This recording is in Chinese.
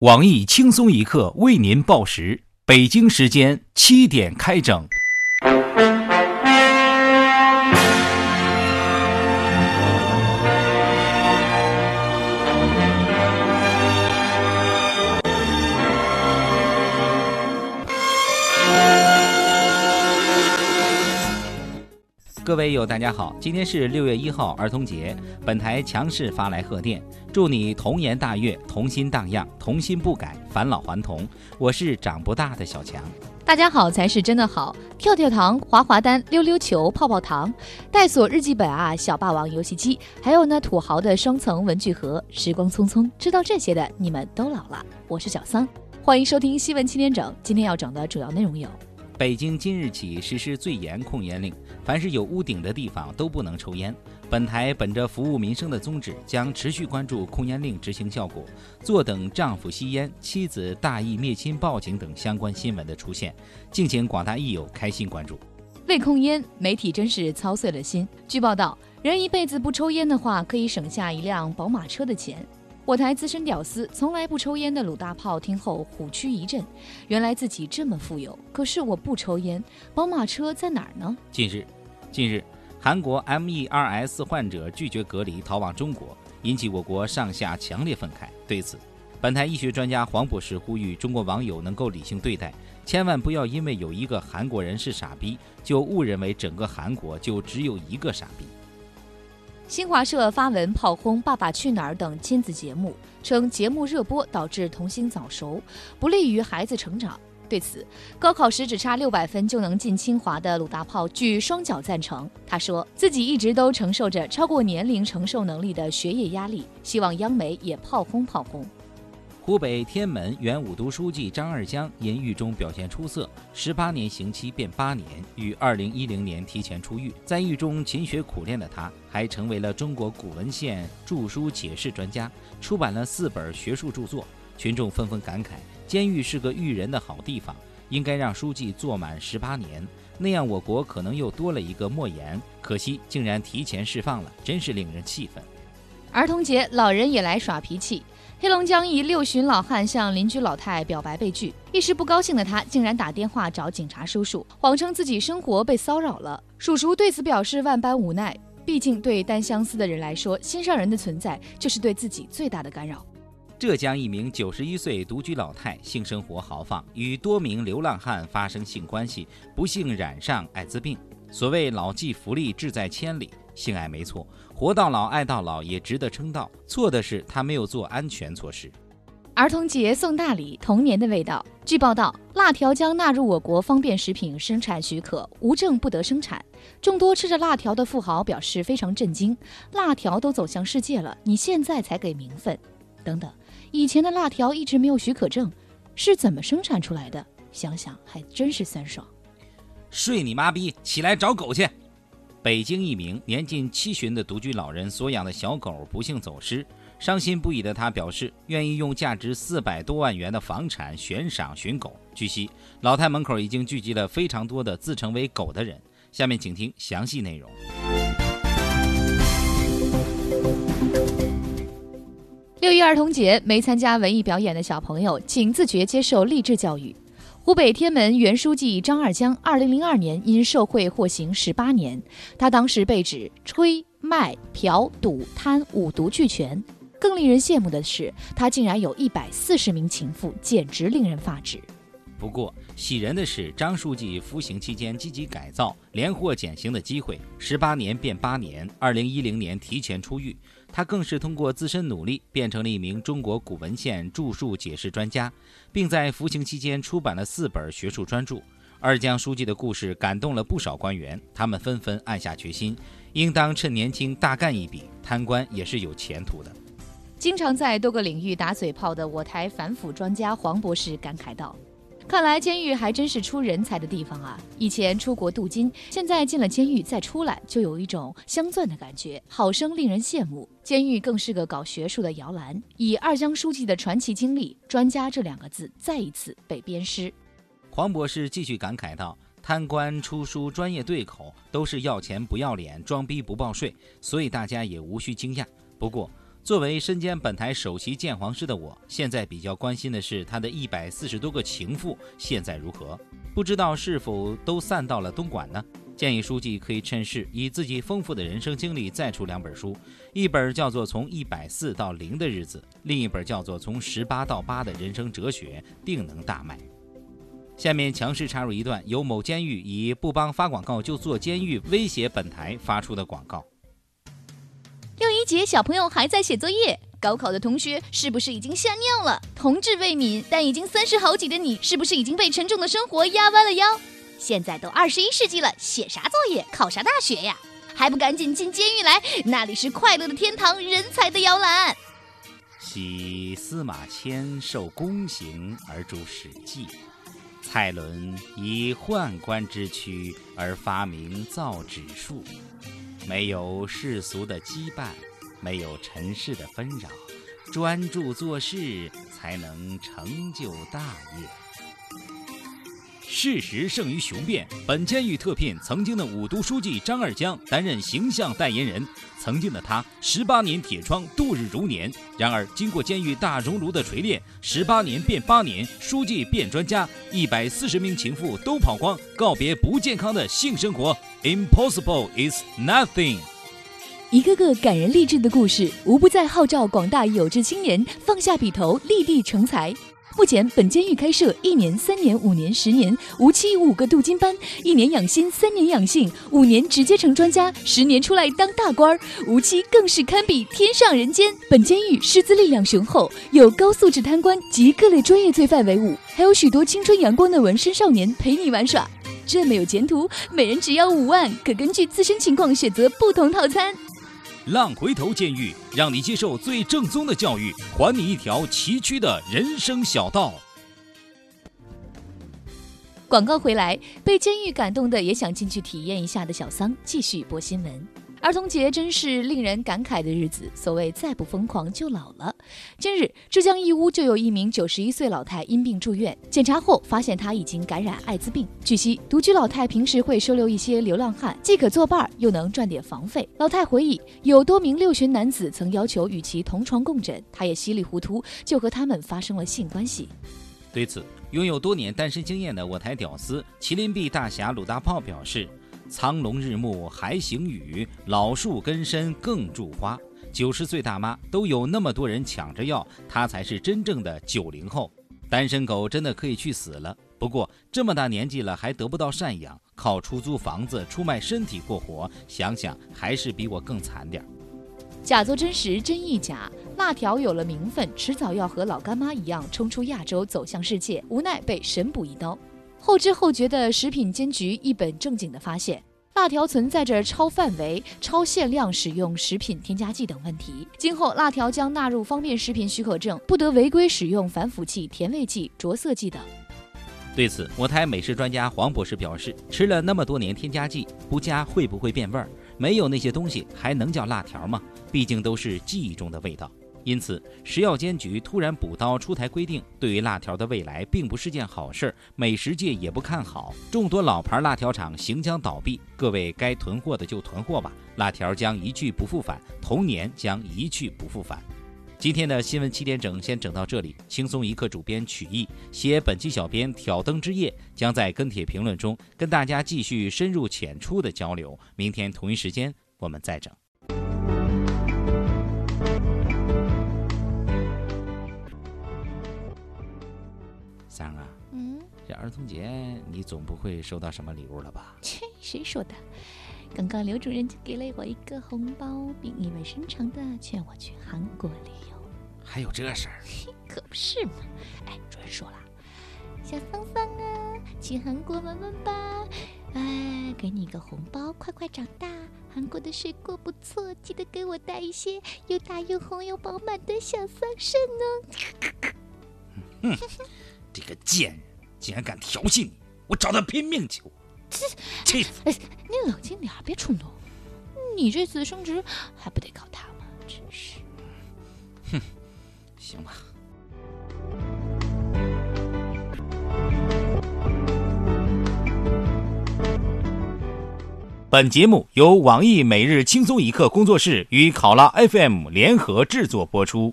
网易轻松一刻为您报时，北京时间七点开整。各位友，大家好，今天是六月一号，儿童节。本台强势发来贺电，祝你童颜大悦，童心荡漾，童心不改，返老还童。我是长不大的小强。大家好才是真的好，跳跳糖、滑滑单、溜溜球、泡泡糖、带锁日记本啊，小霸王游戏机，还有那土豪的双层文具盒。时光匆匆，知道这些的你们都老了。我是小桑，欢迎收听新闻七点整。今天要整的主要内容有。北京今日起实施最严控烟令，凡是有屋顶的地方都不能抽烟。本台本着服务民生的宗旨，将持续关注控烟令执行效果，坐等丈夫吸烟、妻子大义灭亲报警等相关新闻的出现。敬请广大益友开心关注。为控烟，媒体真是操碎了心。据报道，人一辈子不抽烟的话，可以省下一辆宝马车的钱。我台资深屌丝、从来不抽烟的鲁大炮听后虎躯一震，原来自己这么富有。可是我不抽烟，宝马车在哪儿呢？近日，近日，韩国 MERS 患者拒绝隔离逃往中国，引起我国上下强烈愤慨。对此，本台医学专家黄博士呼吁中国网友能够理性对待，千万不要因为有一个韩国人是傻逼，就误认为整个韩国就只有一个傻逼。新华社发文炮轰《爸爸去哪儿》等亲子节目，称节目热播导致童星早熟，不利于孩子成长。对此，高考时只差六百分就能进清华的鲁大炮举双脚赞成。他说自己一直都承受着超过年龄承受能力的学业压力，希望央媒也炮轰炮轰。湖北天门原五都书记张二江因狱中表现出色，十八年刑期变八年，于二零一零年提前出狱。在狱中勤学苦练的他，还成为了中国古文献著书解释专家，出版了四本学术著作。群众纷纷感慨：监狱是个育人的好地方，应该让书记坐满十八年，那样我国可能又多了一个莫言。可惜竟然提前释放了，真是令人气愤。儿童节，老人也来耍脾气。黑龙江一六旬老汉向邻居老太表白被拒，一时不高兴的他竟然打电话找警察叔叔，谎称自己生活被骚扰了。叔叔对此表示万般无奈，毕竟对单相思的人来说，心上人的存在就是对自己最大的干扰。浙江一名九十一岁独居老太性生活豪放，与多名流浪汉发生性关系，不幸染上艾滋病。所谓老骥伏枥，志在千里。性爱没错，活到老爱到老也值得称道。错的是他没有做安全措施。儿童节送大礼，童年的味道。据报道，辣条将纳入我国方便食品生产许可，无证不得生产。众多吃着辣条的富豪表示非常震惊：辣条都走向世界了，你现在才给名分？等等，以前的辣条一直没有许可证，是怎么生产出来的？想想还真是酸爽。睡你妈逼，起来找狗去！北京一名年近七旬的独居老人所养的小狗不幸走失，伤心不已的他表示愿意用价值四百多万元的房产悬赏寻狗。据悉，老太门口已经聚集了非常多的自称为狗的人。下面请听详细内容。六一儿童节没参加文艺表演的小朋友，请自觉接受励志教育。湖北天门原书记张二江，二零零二年因受贿获刑十八年。他当时被指吹、卖、嫖、赌、贪五毒俱全。更令人羡慕的是，他竟然有一百四十名情妇，简直令人发指。不过，喜人的是，张书记服刑期间积极改造，连获减刑的机会，十八年变八年，二零一零年提前出狱。他更是通过自身努力，变成了一名中国古文献著述解释专家，并在服刑期间出版了四本学术专著。二江书记的故事感动了不少官员，他们纷纷暗下决心，应当趁年轻大干一笔，贪官也是有前途的。经常在多个领域打嘴炮的我台反腐专家黄博士感慨道。看来监狱还真是出人才的地方啊！以前出国镀金，现在进了监狱再出来，就有一种镶钻的感觉，好生令人羡慕。监狱更是个搞学术的摇篮。以二江书记的传奇经历，“专家”这两个字再一次被鞭尸。黄博士继续感慨道：“贪官出书专业对口，都是要钱不要脸，装逼不报税，所以大家也无需惊讶。不过，作为身兼本台首席鉴黄师的我，现在比较关心的是他的一百四十多个情妇现在如何？不知道是否都散到了东莞呢？建议书记可以趁势以自己丰富的人生经历再出两本书，一本叫做《从一百四到零的日子》，另一本叫做《从十八到八的人生哲学》，定能大卖。下面强势插入一段由某监狱以不帮发广告就坐监狱威胁本台发出的广告。六一节小朋友还在写作业，高考的同学是不是已经吓尿了？同志未泯，但已经三十好几的你，是不是已经被沉重的生活压弯了腰？现在都二十一世纪了，写啥作业，考啥大学呀？还不赶紧进监狱来？那里是快乐的天堂，人才的摇篮。昔司马迁受宫刑而著《史记》，蔡伦以宦官之躯而发明造纸术。没有世俗的羁绊，没有尘世的纷扰，专注做事才能成就大业。事实胜于雄辩。本监狱特聘曾经的五都书记张二江担任形象代言人。曾经的他，十八年铁窗度日如年。然而，经过监狱大熔炉的锤炼，十八年变八年，书记变专家，一百四十名情妇都跑光，告别不健康的性生活。Impossible is nothing。一个个感人励志的故事，无不在号召广大有志青年放下笔头，立地成才。目前，本监狱开设一年、三年、五年、十年无期五个镀金班，一年养心，三年养性，五年直接成专家，十年出来当大官儿，无期更是堪比天上人间。本监狱师资力量雄厚，有高素质贪官及各类专业罪犯为伍，还有许多青春阳光的纹身少年陪你玩耍。这么有前途，每人只要五万，可根据自身情况选择不同套餐。浪回头监狱，让你接受最正宗的教育，还你一条崎岖的人生小道。广告回来，被监狱感动的也想进去体验一下的小桑继续播新闻。儿童节真是令人感慨的日子。所谓再不疯狂就老了。近日，浙江义乌就有一名九十一岁老太因病住院，检查后发现她已经感染艾滋病。据悉，独居老太平时会收留一些流浪汉，既可作伴，又能赚点房费。老太回忆，有多名六旬男子曾要求与其同床共枕，她也稀里糊涂就和他们发生了性关系。对此，拥有多年单身经验的我台屌丝麒麟臂大侠鲁大炮表示。苍龙日暮还行雨，老树根深更著花。九十岁大妈都有那么多人抢着要，她才是真正的九零后。单身狗真的可以去死了。不过这么大年纪了还得不到赡养，靠出租房子、出卖身体过活，想想还是比我更惨点儿。假作真实，真亦假。辣条有了名分，迟早要和老干妈一样冲出亚洲，走向世界，无奈被神补一刀。后知后觉的食品监局一本正经地发现，辣条存在着超范围、超限量使用食品添加剂等问题。今后，辣条将纳入方便食品许可证，不得违规使用防腐剂、甜味剂、着色剂等。对此，我台美食专家黄博士表示：“吃了那么多年添加剂，不加会不会变味儿？没有那些东西还能叫辣条吗？毕竟都是记忆中的味道。”因此，食药监局突然补刀出台规定，对于辣条的未来并不是件好事儿，美食界也不看好，众多老牌辣条厂行将倒闭。各位该囤货的就囤货吧，辣条将一去不复返，童年将一去不复返。今天的新闻七点整先整到这里，轻松一刻主编曲艺写本期小编挑灯之夜将在跟帖评论中跟大家继续深入浅出的交流。明天同一时间我们再整。这儿童节你总不会收到什么礼物了吧？切，谁说的？刚刚刘主任就给了我一个红包，并意味深长的劝我去韩国旅游。还有这事儿？可不是嘛！哎，主任说了，小芳芳啊，去韩国玩玩吧。哎，给你一个红包，快快长大。韩国的水果不错，记得给我带一些又大又红又饱满的小桑葚呢。哼。这个贱人竟然敢调戏你，我找他拼命去！这，气死！你冷静点，别冲动。你这次升职还不得靠他吗？真是。哼，行吧。本节目由网易每日轻松一刻工作室与考拉 FM 联合制作播出。